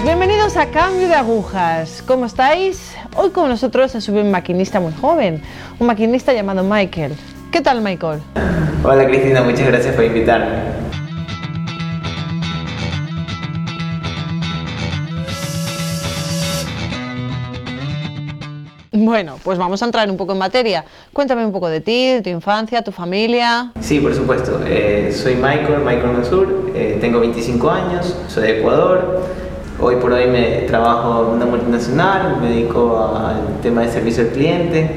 bienvenidos a Cambio de Agujas. ¿Cómo estáis? Hoy con nosotros se sube un maquinista muy joven, un maquinista llamado Michael. ¿Qué tal Michael? Hola Cristina, muchas gracias por invitarme. Bueno, pues vamos a entrar un poco en materia. Cuéntame un poco de ti, de tu infancia, tu familia. Sí, por supuesto. Eh, soy Michael, Michael Mansur, eh, tengo 25 años, soy de Ecuador. Hoy por hoy me trabajo en una multinacional, me dedico al tema de servicio al cliente.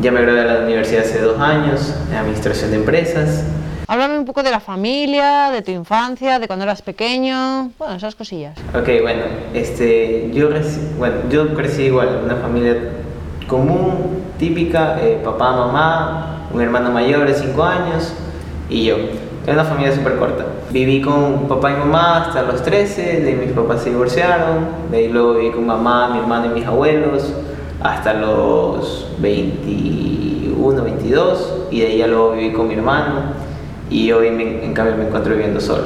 Ya me gradué de la universidad hace dos años, en administración de empresas. Háblame un poco de la familia, de tu infancia, de cuando eras pequeño, bueno, esas cosillas. Ok, bueno, este, yo, bueno, yo crecí igual una familia común, típica, eh, papá, mamá, un hermano mayor de 5 años y yo. Era una familia súper corta. Viví con papá y mamá hasta los 13, de ahí mis papás se divorciaron, de ahí luego viví con mamá, mi hermano y mis abuelos hasta los 21, 22 y de ahí ya luego viví con mi hermano y hoy en cambio me encuentro viviendo solo.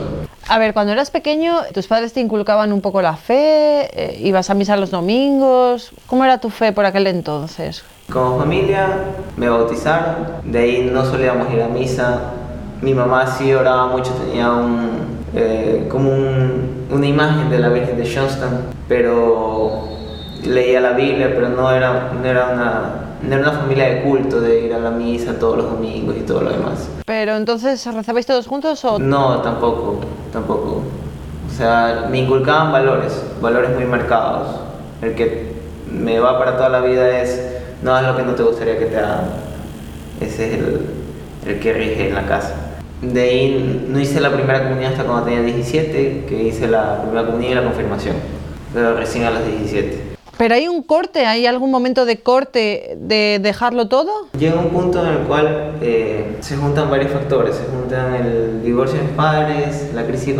A ver, cuando eras pequeño, tus padres te inculcaban un poco la fe, eh, ibas a misa los domingos. ¿Cómo era tu fe por aquel entonces? Como familia me bautizaron, de ahí no solíamos ir a misa. Mi mamá sí oraba mucho, tenía un, eh, como una imagen de la Virgen de Johnston, pero leía la Biblia, pero no era, no era una era una familia de culto, de ir a la misa todos los domingos y todo lo demás. Pero entonces, ¿rezabais todos juntos o...? No, tampoco, tampoco. O sea, me inculcaban valores, valores muy marcados. El que me va para toda la vida es, no haz lo que no te gustaría que te hagan. Ese es el, el que rige en la casa. De ahí no hice la primera comunión hasta cuando tenía 17, que hice la primera comunión y la confirmación, pero recién a los 17. ¿Pero hay un corte? ¿Hay algún momento de corte de dejarlo todo? Llega un punto en el cual eh, se juntan varios factores. Se juntan el divorcio de mis padres, la crisis,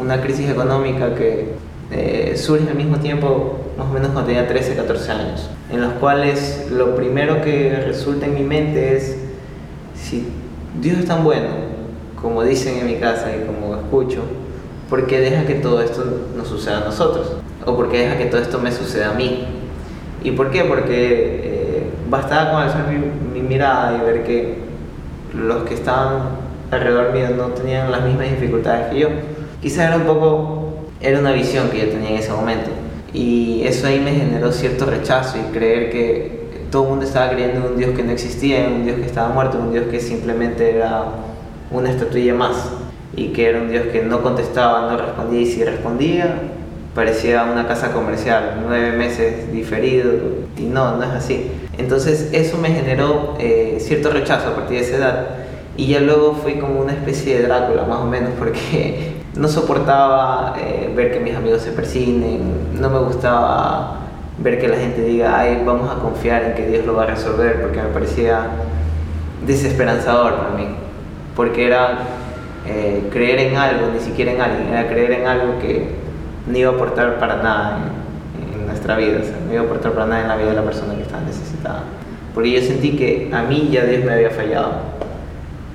una crisis económica que eh, surge al mismo tiempo, más o menos cuando tenía 13, 14 años, en los cuales lo primero que resulta en mi mente es si Dios es tan bueno, como dicen en mi casa y como escucho, ¿por qué deja que todo esto nos suceda a nosotros? o porque deja que todo esto me suceda a mí. ¿Y por qué? Porque eh, bastaba con alzar mi, mirada y ver que los que estaban alrededor mío no tenían las mismas dificultades que yo. Quizás era un poco, era una visión que yo tenía en ese momento. Y eso ahí me generó cierto rechazo y creer que todo el mundo estaba creyendo en un Dios que no existía, en un Dios que estaba muerto, en un Dios que simplemente era una estatuilla más. Y que era un Dios que no contestaba, no respondía y si respondía parecía una casa comercial, nueve meses diferido, y no, no es así. Entonces eso me generó eh, cierto rechazo a partir de esa edad, y ya luego fui como una especie de Drácula, más o menos, porque no soportaba eh, ver que mis amigos se persignen, no me gustaba ver que la gente diga, ay, vamos a confiar en que Dios lo va a resolver, porque me parecía desesperanzador para mí, porque era eh, creer en algo, ni siquiera en alguien, era creer en algo que no iba a aportar para nada en, nuestra vida, o sea, no iba a aportar para nada en la vida de la persona que estaba necesitada. Porque yo sentí que a mí ya Dios me había fallado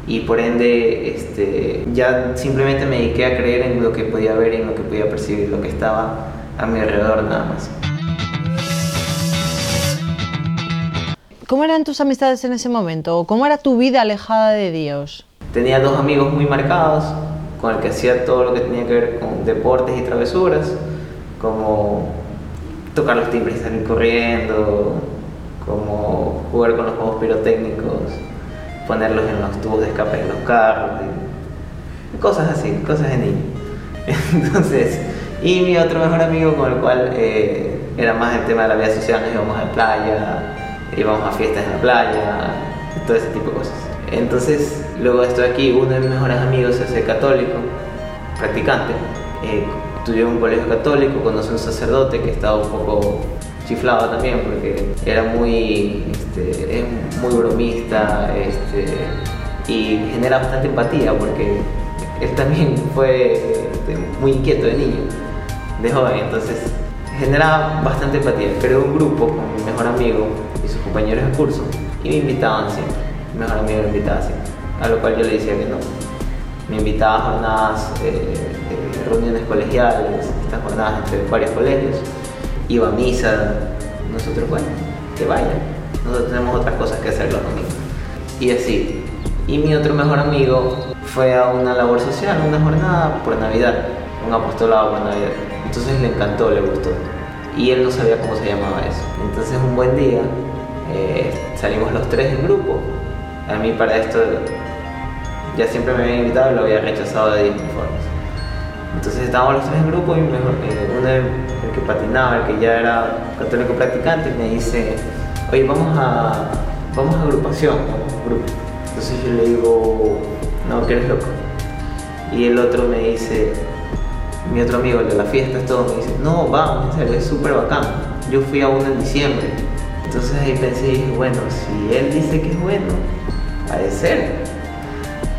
y por ende este, ya simplemente me dediqué a creer en lo que podía ver en lo que podía percibir, lo que estaba a mi alrededor nada más. ¿Cómo eran tus amistades en ese momento? ¿Cómo era tu vida alejada de Dios? Tenía dos amigos muy marcados, con el que hacía todo lo que tenía que ver con deportes y travesuras, como tocar los timbres y salir corriendo, como jugar con los juegos pirotécnicos, ponerlos en los tubos de escape de los carros, cosas así, cosas de niño. Entonces, y mi otro mejor amigo con el cual eh, era más el tema de la vida social, nos íbamos a la playa, íbamos a fiestas en la playa, todo ese tipo de cosas. Entonces, luego estoy aquí, uno de mis mejores amigos se hace católico, practicante. Eh, estudió en un colegio católico, conoce a un sacerdote que estaba un poco chiflado también porque era muy, este, es muy bromista este, y genera bastante empatía porque él también fue este, muy inquieto de niño, de joven, entonces genera bastante empatía. Creó un grupo con mi mejor amigo y sus compañeros de curso y me invitaban siempre mejor amigo me invitaba así, a lo cual yo le decía que no. Me invitaba a jornadas eh, reuniones colegiales, estas jornadas entre varios colegios. Iba a misa, nosotros, bueno, que vayan. Nosotros tenemos otras cosas que hacer los domingos. Y así. Y mi otro mejor amigo fue a una labor social, una jornada por Navidad, un apostolado por Navidad. Entonces le encantó, le gustó. Y él no sabía cómo se llamaba eso. Entonces un buen día eh, salimos los tres en grupo. A mí para esto ya siempre me había invitado y lo había rechazado de 10 formas. Entonces estábamos los tres en grupo y mejor, eh, uno, el que patinaba, el que ya era católico practicante, me dice, oye, vamos a, vamos a agrupación, vamos a grupo. Entonces yo le digo, no, que eres loco. Y el otro me dice, mi otro amigo, el de la fiesta, todo, me dice, no, vamos, en serio, es súper bacán. Yo fui a uno en diciembre. Entonces ahí pensé dije, bueno, si él dice que es bueno, ha de ser.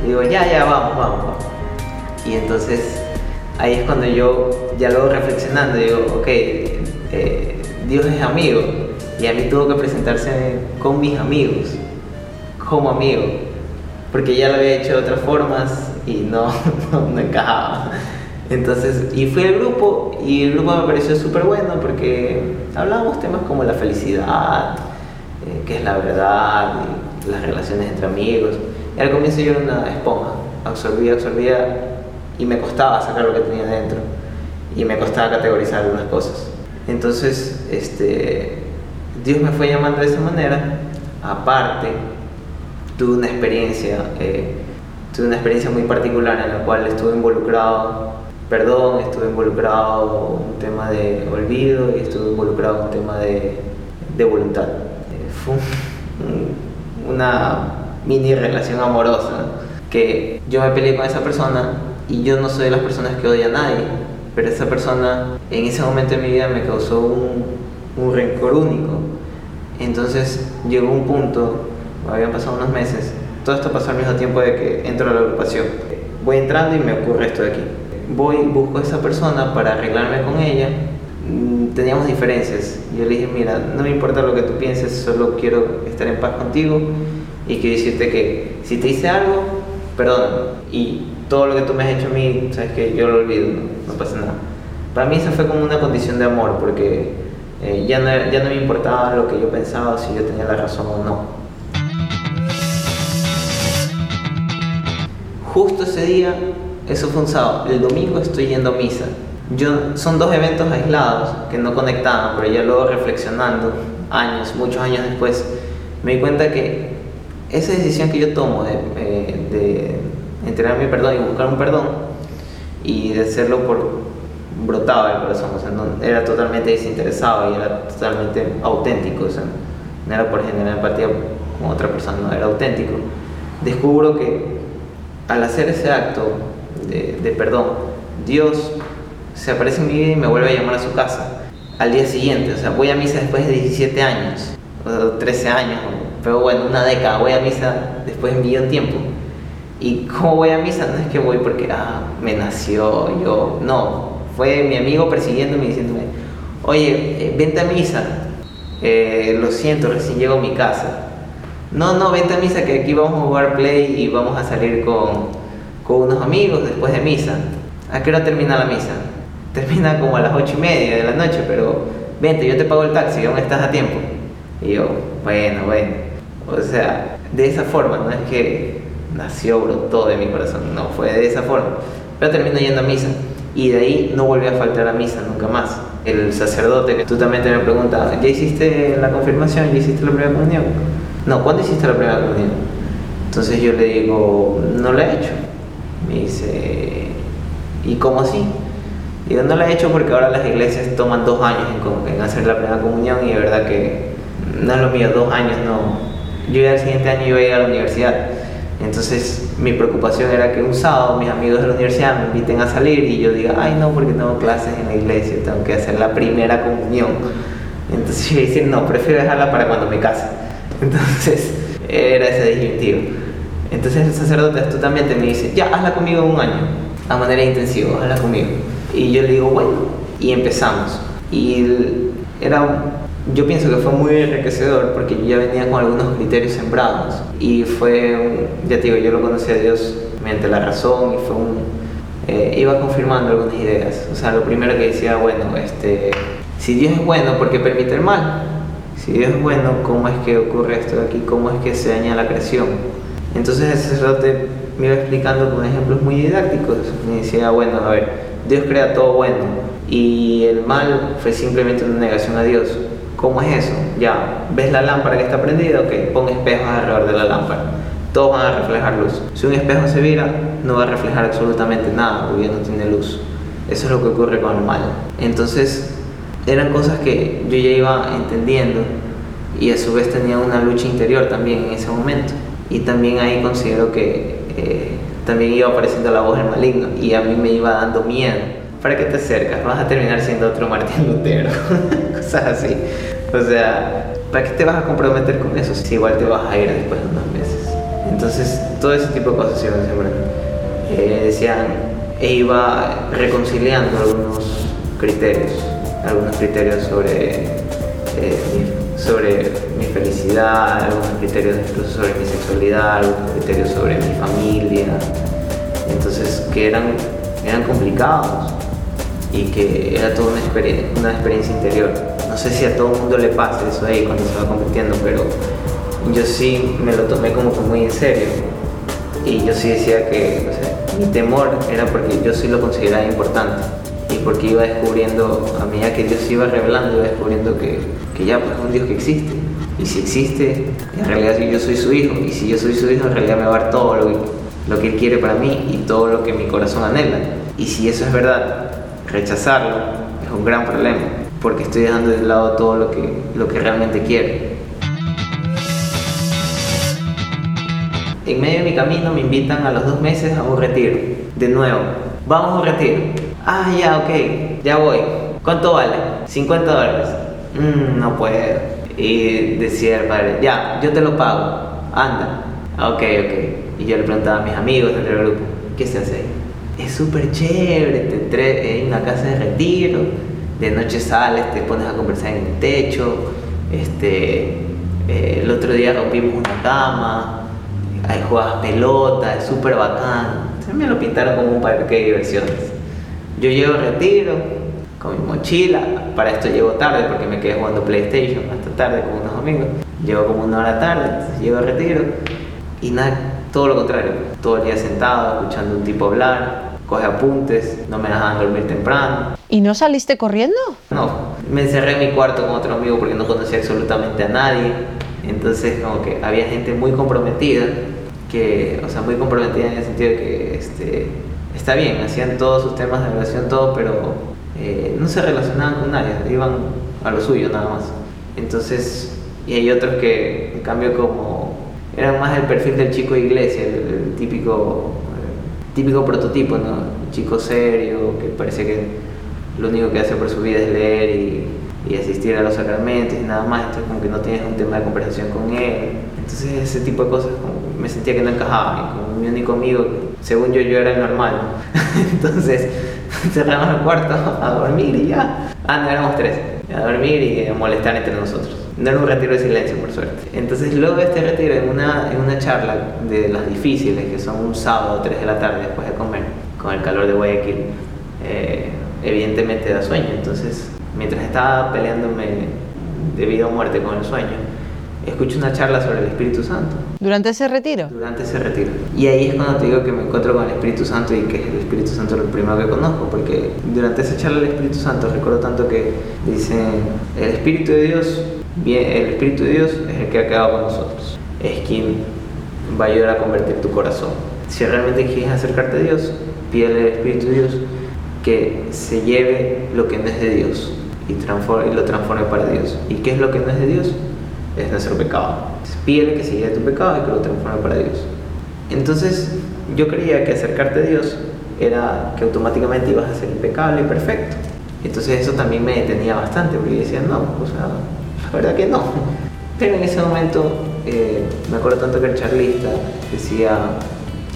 Y digo, ya, ya, vamos, vamos, vamos. Y entonces ahí es cuando yo ya luego reflexionando, digo, ok, eh, Dios es amigo. Y a mí tuvo que presentarse con mis amigos, como amigo. Porque ya lo había hecho de otras formas y no, no, encajaba. Entonces, y fui al grupo y el grupo me pareció súper bueno porque hablábamos temas como la felicidad, eh, qué es la verdad, las relaciones entre amigos. Y al comienzo yo era una esponja, absorbía, absorbía y me costaba sacar lo que tenía dentro y me costaba categorizar algunas cosas. Entonces, este, Dios me fue llamando de esa manera. Aparte, tuve una experiencia, eh, tuve una experiencia muy particular en la cual estuve involucrado, perdón, estuve involucrado un tema de olvido y estuve involucrado un tema de, de voluntad. Eh, fue una mini relación amorosa que yo me peleé con esa persona y yo no soy de las personas que odia a nadie, pero esa persona en ese momento de mi vida me causó un, un rencor único. Entonces llegó un punto, habían pasado unos meses, todo esto pasó al mismo tiempo de que entro a la agrupación. Voy entrando y me ocurre esto de aquí. Voy, busco a esa persona para arreglarme con ella. Mm, teníamos diferencias. Yo le dije, mira, no me importa lo que tú pienses, solo quiero estar en paz contigo y quiero decirte que si te hice algo, perdóname. Y todo lo que tú me has hecho a mí, sabes que yo lo olvido, no, pasa nada. Para mí eso fue como una condición de amor, porque eh, ya, no, ya no me importaba lo que yo pensaba, si yo tenía la razón o no. Justo ese día, eso fue un sábado, el domingo estoy yendo a misa. Yo, son dos eventos aislados que no conectaban, pero ya luego reflexionando, años, muchos años después, me di cuenta que esa decisión que yo tomo de, eh, de entregar mi perdón y buscar un perdón y de hacerlo por brotado del corazón, o sea, no, era totalmente desinteresado y era totalmente auténtico, o sea, no era por generar empatía con otra persona, no, era auténtico. Descubro que al hacer ese acto de, de perdón, Dios se aparece en mi vida y me vuelve a llamar a su casa al día siguiente, o sea, voy a misa después de 17 años, o 13 años, pero bueno, una década, voy a misa después de un millón de tiempo ¿Y cómo voy a misa? No es que voy porque ah, me nació yo. No, fue mi amigo persiguiéndome y diciéndome, oye, eh, vente a misa. Eh, lo siento, recién llego a mi casa. No, no, vente a misa que aquí vamos a jugar play y vamos a salir con, con unos amigos después de misa. ¿A qué hora termina la misa? Termina como a las ocho y media de la noche, pero vente, yo te pago el taxi, aún estás a tiempo. Y yo, bueno, bueno. O sea, de esa forma, no es que nació, brotó de mi corazón, no fue de esa forma. Pero termino yendo a misa y de ahí no volví a faltar a misa nunca más. El sacerdote que tú también te me pregunta, ¿ya hiciste la confirmación? ¿Ya hiciste la primera comunión? No, ¿cuándo hiciste la primera comunión? Entonces yo le digo, no la he hecho. Me dice, ¿y cómo así? Digo, no la he hecho porque ahora las iglesias toman dos años en, en hacer la primera comunión y de verdad que no es lo mío, dos años no. Yo ya el siguiente año iba a ir a la universidad entonces mi preocupación era que un sábado mis amigos de la universidad me inviten a salir y yo diga, ay no, porque tengo clases en la iglesia, tengo que hacer la primera comunión. Entonces yo decir, no, prefiero dejarla para cuando me case. Entonces era ese disyuntivo. Entonces el sacerdote astutamente me dice, ya, hazla conmigo un año, a manera intensiva, hazla conmigo. Y yo le digo, bueno, y empezamos. Y era yo pienso que fue muy enriquecedor porque yo ya venía con algunos criterios sembrados y fue, ya te digo, yo lo conocí a Dios mediante la razón y fue un, eh, iba confirmando algunas ideas. O sea, lo primero que decía, bueno, este, si Dios es bueno, ¿por qué permite el mal? Si Dios es bueno, ¿cómo es que ocurre esto de aquí? ¿Cómo es que se daña la creación? Entonces el sacerdote me iba explicando con ejemplos muy didácticos. Me decía, bueno, a ver, Dios crea todo bueno y el mal fue simplemente una negación a Dios. ¿Cómo es eso? Ya, ¿ves la lámpara que está prendida? Ok, pon espejos alrededor de la lámpara. Todos van a reflejar luz. Si un espejo se vira, no va a reflejar absolutamente nada porque ya no tiene luz. Eso es lo que ocurre con el mal. Entonces, eran cosas que yo ya iba entendiendo y a su vez tenía una lucha interior también en ese momento. Y también ahí considero que eh, también iba apareciendo la voz del maligno y a mí me iba dando miedo. ¿Para qué te acercas? Vas a terminar siendo otro Martín Lutero. Cosas así. O sea, ¿para qué te vas a comprometer con eso si igual te vas a ir después de unos meses? Entonces, todo ese tipo de cosas iban siempre. Eh, decían, e iba reconciliando algunos criterios, algunos criterios sobre eh, sobre mi felicidad, algunos criterios incluso sobre mi sexualidad, algunos criterios sobre mi familia. Entonces, que eran, eran complicados y que era toda una, experiencia, interior. No sé si a todo el mundo le pasa eso ahí cuando se va convirtiendo, pero yo sí me lo tomé como que muy en serio. Y yo sí decía que mi temor era porque yo sí lo consideraba importante porque iba descubriendo, a medida que Dios iba revelando, iba descubriendo que, que ya pues es un Dios que existe. Y si existe, en realidad yo soy su hijo. Y si yo soy su hijo, en realidad me va a dar todo lo que, lo que Él quiere para mí y todo lo que mi corazón anhela. Y si eso es verdad, rechazarlo es un gran problema, porque estoy dejando de lado todo lo que, lo que realmente quiero. En medio de mi camino me invitan a los dos meses a un retiro. De nuevo, vamos a un retiro. Ah, ya, ok, ya voy. ¿Cuánto vale? 50 dólares. Mm, no puedo. Y decía el padre, ya, yo te lo pago. Anda. Ok, ok. Y yo le preguntaba a mis amigos del grupo, ¿qué se hace ahí? Es súper chévere, te entre en una casa de retiro, de noche sales, te pones a conversar en el techo, este, eh, el otro día rompimos una cama, hay juegas pelota, es súper bacán. Se me lo pintaron como un parque de diversiones. Yo llego retiro con mi mochila, para esto llego tarde porque me quedé jugando PlayStation hasta tarde con unos amigos. Llego como una hora tarde, llego retiro y nada, todo lo contrario, todo el día sentado, escuchando a un tipo hablar, coge apuntes, no me dejaban dormir temprano. ¿Y no saliste corriendo? No, me encerré en mi cuarto con otro amigo porque no conocía absolutamente a nadie. Entonces como que había gente muy comprometida, que, o sea, muy comprometida en el sentido de que este, está bien, hacían todos sus temas de relación, todo, pero eh, no se relacionaban con nadie, iban a lo suyo nada más. Entonces, y hay otros que, en cambio, como eran más el perfil del chico de iglesia, el, típico, típico prototipo, ¿no? El chico serio, que parece que lo único que hace por su vida es leer y, y asistir a los sacramentos y nada más, entonces como que no tienes un tema de conversación con él. Entonces ese tipo de cosas como me sentía que no encajaba. Y como mi único amigo, según yo, yo era el normal. Entonces cerramos el cuarto a dormir y ya. Ah, no, éramos tres. A dormir y molestar entre nosotros. No era un retiro de silencio, por suerte. Entonces luego de este retiro, en una, en una charla de las difíciles, que son un sábado, 3 de la tarde, después de comer, con el calor de Guayaquil, eh, evidentemente da sueño. Entonces, mientras estaba peleándome de vida o muerte con el sueño, escucho una charla sobre el Espíritu Santo. ¿Durante ese retiro? Durante ese retiro. Y ahí es cuando te digo que me encuentro con el Espíritu Santo y que el Espíritu Santo es lo primero que conozco, porque durante esa charla del Espíritu Santo recuerdo tanto que dicen, el Espíritu de Dios, el Espíritu de Dios es el que ha quedado con nosotros, es quien va a ayudar a convertir tu corazón. Si realmente quieres acercarte a Dios, pídele al Espíritu de Dios que se lleve lo que no es de Dios y, y lo transforme para Dios. ¿Y qué es lo que no es de Dios? Es nuestro pecado. Pídele que siga tu pecado y que lo transforme para Dios. Entonces, yo creía que acercarte a Dios era que automáticamente ibas a ser impecable y perfecto. Entonces eso también me detenía bastante, porque decía, no, o sea, la verdad que no. Pero en ese momento eh, me acuerdo tanto que el charlista decía,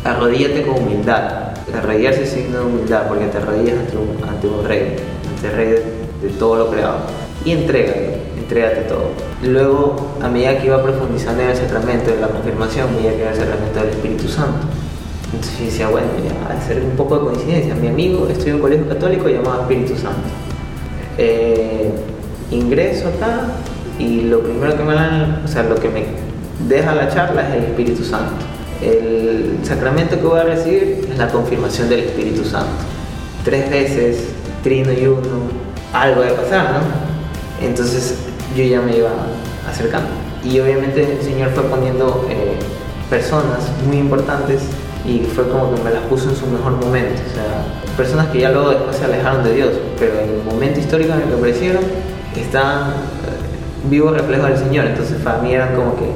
arrodíllate con humildad. Arrodillarse es signo de humildad, porque te arrodillas ante un, ante un rey, ante el rey de, de todo lo creado. Y entrégate entrégate todo. Luego, a medida que iba profundizando en el sacramento de la confirmación, veía que era el sacramento del Espíritu Santo. Entonces yo decía, bueno, ya, hacer un poco de coincidencia. Mi amigo estudió en un colegio católico llamado Espíritu Santo. Eh, ingreso acá y lo primero que me dan, o sea, lo que me deja la charla es el Espíritu Santo. El sacramento que voy a recibir es la confirmación del Espíritu Santo. Tres veces, trino y uno, algo de pasar, ¿no? Entonces yo ya me iba acercando. Y obviamente el Señor fue poniendo eh, personas muy importantes y fue como que me las puso en su mejor momento. O sea, personas que ya luego después se alejaron de Dios, pero en el momento histórico en el que aparecieron, estaban eh, vivos reflejos del Señor. Entonces para mí eran como que,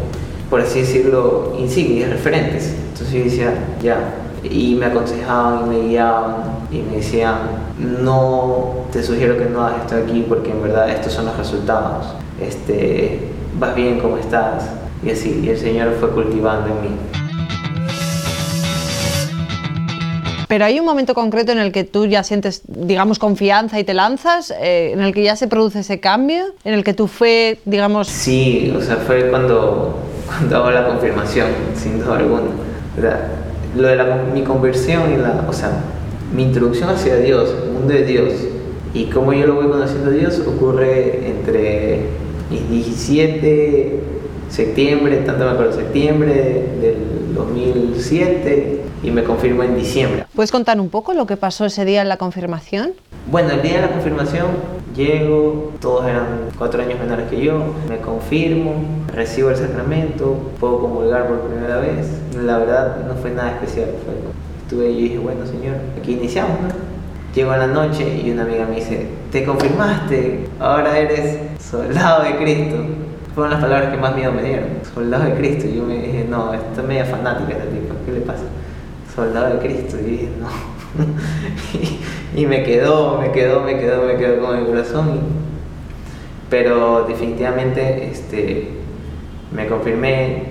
por así decirlo, insignias, referentes. Entonces yo decía, ya. Y me aconsejaban y me guiaban y me decían, no te sugiero que no hagas esto aquí porque en verdad estos son los resultados. Este, vas bien como estás. Y así, y el Señor fue cultivando en mí. Pero hay un momento concreto en el que tú ya sientes, digamos, confianza y te lanzas, eh, en el que ya se produce ese cambio, en el que tú fue, digamos... Sí, o sea, fue cuando, cuando hago la confirmación, sin duda alguna. Lo de la, mi conversión y la, o sea, mi introducción hacia Dios, el mundo de Dios, y cómo yo lo voy conociendo a Dios ocurre entre 17 septiembre, tanto me acuerdo, septiembre del 2007 y me confirmo en diciembre. ¿Puedes contar un poco lo que pasó ese día en la confirmación? Bueno, el día de la confirmación llego, todos eran cuatro años menores que yo, me confirmo, recibo el sacramento, puedo comulgar por primera vez. La verdad no fue nada especial, fue, estuve y dije, bueno señor, aquí iniciamos, ¿no? Llego a la noche y una amiga me dice, te confirmaste, ahora eres soldado de Cristo. Fueron las palabras que más miedo me dieron, soldado de Cristo. Y yo me dije, no, esta es media fanática esta tipa, ¿qué le pasa? Soldado de Cristo. Y dije, no. y, me quedó, me quedó, me quedó, me quedó con el corazón. Pero definitivamente este, me confirmé,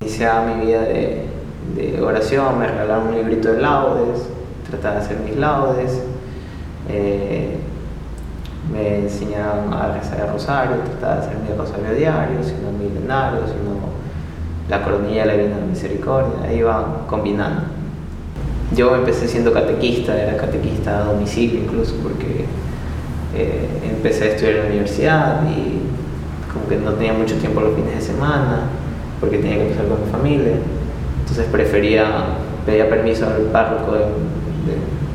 iniciaba mi vida de oración, me regalaron un librito de laudes, trataba de hacer mis laudes. Eh, me enseñaban a rezar el rosario, trataba de hacer mi rosario diario, sino milenario, sino la coronilla de la Divina Misericordia, ahí iban combinando. Yo empecé siendo catequista, era catequista a domicilio incluso, porque eh, empecé a estudiar en la universidad y como que no tenía mucho tiempo los fines de semana, porque tenía que empezar con mi familia, entonces prefería, pedía permiso al párroco de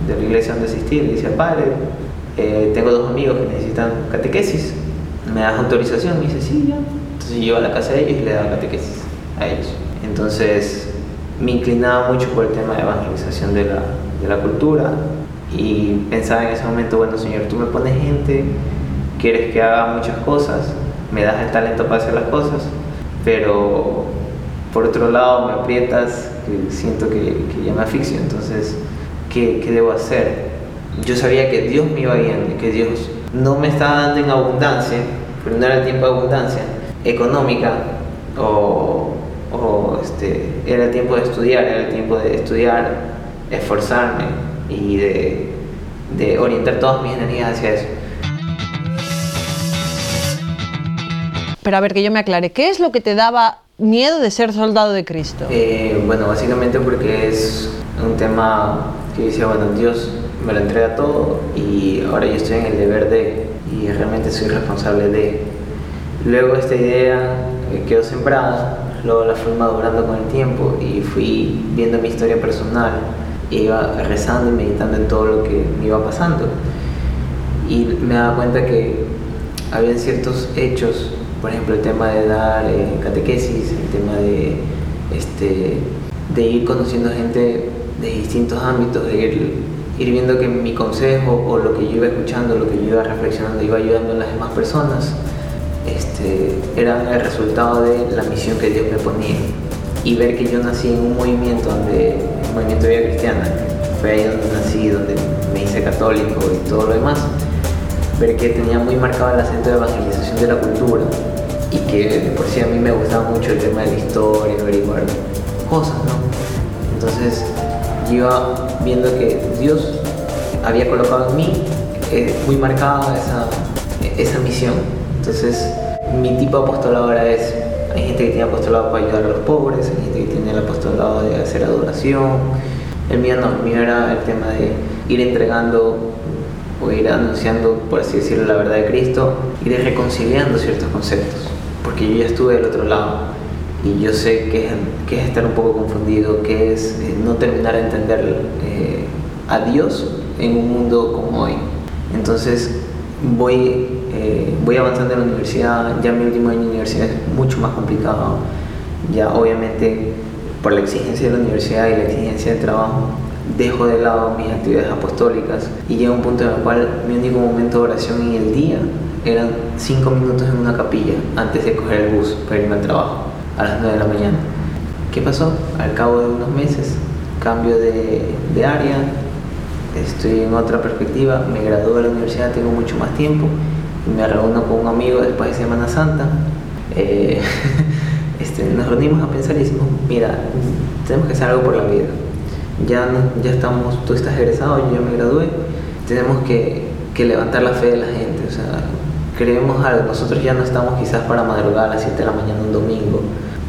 la iglesia donde asistía, le decía, padre, eh, tengo dos amigos que necesitan catequesis, me das autorización, me dice, sí, ya. Entonces yo a la casa de ellos y le daba catequesis a ellos. Entonces me inclinaba mucho por el tema de evangelización de la, de la cultura y pensaba en ese momento, bueno, Señor, tú me pones gente, quieres que haga muchas cosas, me das el talento para hacer las cosas, pero por otro lado me aprietas, siento que, que ya me asfixio, entonces, ¿qué, ¿qué debo hacer? yo sabía que Dios me iba guiando, que Dios no me estaba dando en abundancia, pero no era el tiempo de abundancia económica o, este, era el tiempo de estudiar, era el tiempo de estudiar, esforzarme y de, de orientar todas mis energías hacia eso. Pero a ver, que yo me aclare, ¿qué es lo que te daba miedo de ser soldado de Cristo? Eh, bueno, básicamente porque es un tema que decía, bueno, Dios me lo entrega todo y ahora yo estoy en el deber de y realmente soy responsable de. Luego esta idea quedó sembrada, luego la fui madurando con el tiempo y fui viendo mi historia personal, iba rezando y meditando en todo lo que me iba pasando y me daba cuenta que había ciertos hechos, por ejemplo el tema de dar eh, catequesis, el tema de, este, de ir conociendo gente de distintos ámbitos, de ir ir viendo que mi consejo o lo que yo iba escuchando, lo que yo iba reflexionando, iba ayudando a las demás personas, este, era el resultado de la misión que Dios me ponía. Y ver que yo nací en un movimiento, donde, un movimiento de vida cristiana, fue ahí donde nací, donde me hice católico y todo lo demás, ver que tenía muy marcado el acento de evangelización de la cultura y que por sí a mí me gustaba mucho el tema de la historia, averiguar cosas, ¿no? Entonces, yo iba viendo que Dios había colocado en mí eh, muy marcada esa, esa misión. Entonces, mi tipo de apostolado ahora es, hay gente que tiene apostolado para ayudar a los pobres, hay gente que tiene el apostolado de hacer adoración, El mío el mío era el tema de ir entregando o ir anunciando, por así decirlo, la verdad de Cristo, ir reconciliando ciertos conceptos, porque yo ya estuve del otro lado y yo sé que es, es estar un poco confundido, que es eh, no terminar de entender eh, a Dios en un mundo como hoy. Entonces voy, eh, voy avanzando en la universidad, ya mi último año de universidad es mucho más complicado, ya obviamente por la exigencia de la universidad y la exigencia del trabajo, dejo de lado mis actividades apostólicas y llega un punto en el cual mi único momento de oración en el día eran cinco minutos en una capilla antes de coger el bus para irme al trabajo a las 9 de la mañana. ¿Qué pasó? Al cabo de unos meses, cambio de, área, estoy en otra perspectiva, me gradué de la universidad, tengo mucho más tiempo, y me reúno con un amigo después de Semana Santa. Eh, este, nos reunimos a pensar y decimos, mira, tenemos que hacer algo por la vida. Ya, ya estamos, tú estás egresado, yo me gradué, tenemos que, que levantar la fe de la gente. O sea, creemos algo, nosotros ya no estamos quizás para madrugar a las 7 de la mañana un domingo,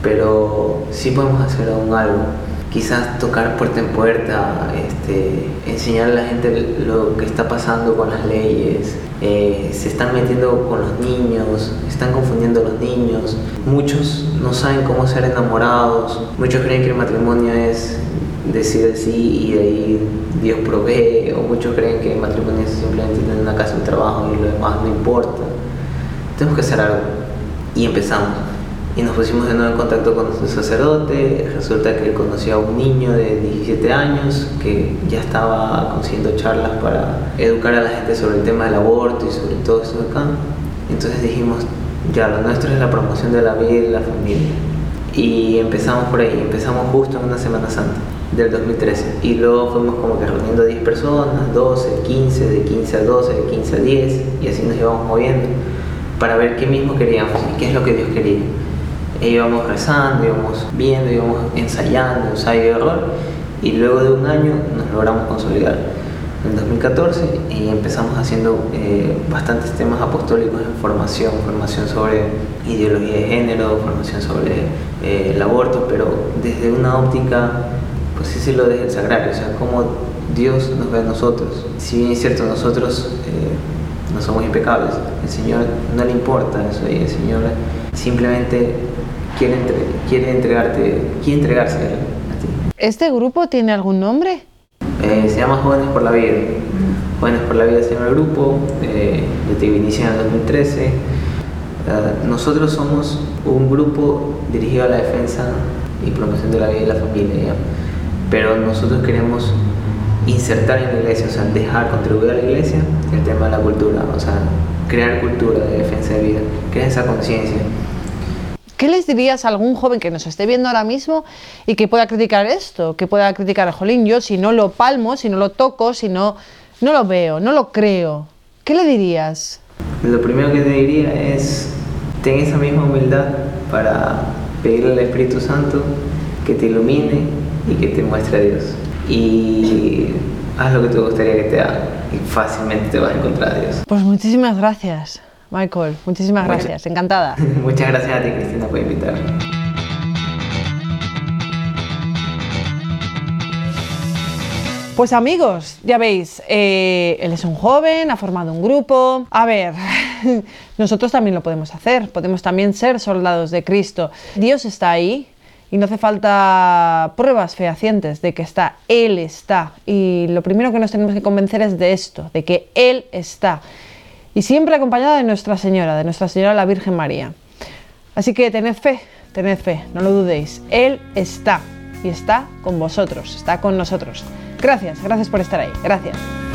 pero sí podemos hacer aún algo. Quizás tocar puerta en puerta, este, enseñar a la gente lo que está pasando con las leyes. Eh, se están metiendo con los niños, están confundiendo a los niños. Muchos no saben cómo ser enamorados. Muchos creen que el matrimonio es decir sí y de ahí Dios provee. O muchos creen que el matrimonio es simplemente tener una casa, un trabajo y lo demás no importa. Tenemos que hacer algo. Y empezamos y nos pusimos de nuevo en contacto con nuestro sacerdote. Resulta que él conoció a un niño de 17 años que ya estaba consiguiendo charlas para educar a la gente sobre el tema del aborto y sobre todo esto de acá. Entonces dijimos, ya, lo nuestro es la promoción de la vida y de la familia. Y empezamos por ahí, empezamos justo en una Semana Santa del 2013. Y luego fuimos como que reuniendo 10 personas, 12, 15, de 15 a 12, de 15 a 10, y así nos íbamos moviendo para ver qué mismo queríamos y qué es lo que Dios quería. E íbamos rezando, íbamos viendo, íbamos ensayando, ensayo y error, y luego de un año nos logramos consolidar. En 2014 y empezamos haciendo eh, bastantes temas apostólicos en formación, formación sobre ideología de género, formación sobre eh, el aborto, pero desde una óptica, pues sí se lo desde el sagrario, o sea, cómo Dios nos ve a nosotros. Si bien es cierto, nosotros eh, no somos impecables, el Señor no le importa eso y el Señor simplemente quiere, quiere entregarte, quiere entregarse a ti. ¿Este grupo tiene algún nombre? Eh, se llama Jóvenes por la Vida. Jóvenes por la Vida se llama el grupo, eh, te inicia en el 2013. Uh, nosotros somos un grupo dirigido a la defensa y promoción de la vida y la familia, pero nosotros queremos insertar en la iglesia, o sea, dejar contribuir a la iglesia el tema de la cultura, o sea, crear cultura de defensa de vida, crear esa conciencia. ¿Qué les dirías a algún joven que nos esté viendo ahora mismo y que pueda criticar esto? Que pueda criticar a Jolín, yo si no lo palmo, si no lo toco, si no, no lo veo, no lo creo. ¿Qué le dirías? Lo primero que te diría es, ten esa misma humildad para pedirle al Espíritu Santo que te ilumine y que te muestre a Dios. Y haz lo que te gustaría que te haga y fácilmente te vas a encontrar a Dios. Pues muchísimas gracias. Michael, muchísimas gracias, encantada. Muchas gracias a ti, Cristina, por invitarme. Pues amigos, ya veis, eh, él es un joven, ha formado un grupo. A ver, nosotros también lo podemos hacer, podemos también ser soldados de Cristo. Dios está ahí y no hace falta pruebas fehacientes de que está, Él está. Y lo primero que nos tenemos que convencer es de esto, de que Él está y siempre acompañada de Nuestra Señora, de Nuestra Señora la Virgen María. Así que tened fe, tened fe, no lo dudéis. Él está y está con vosotros, está con nosotros. Gracias, gracias por estar ahí, gracias.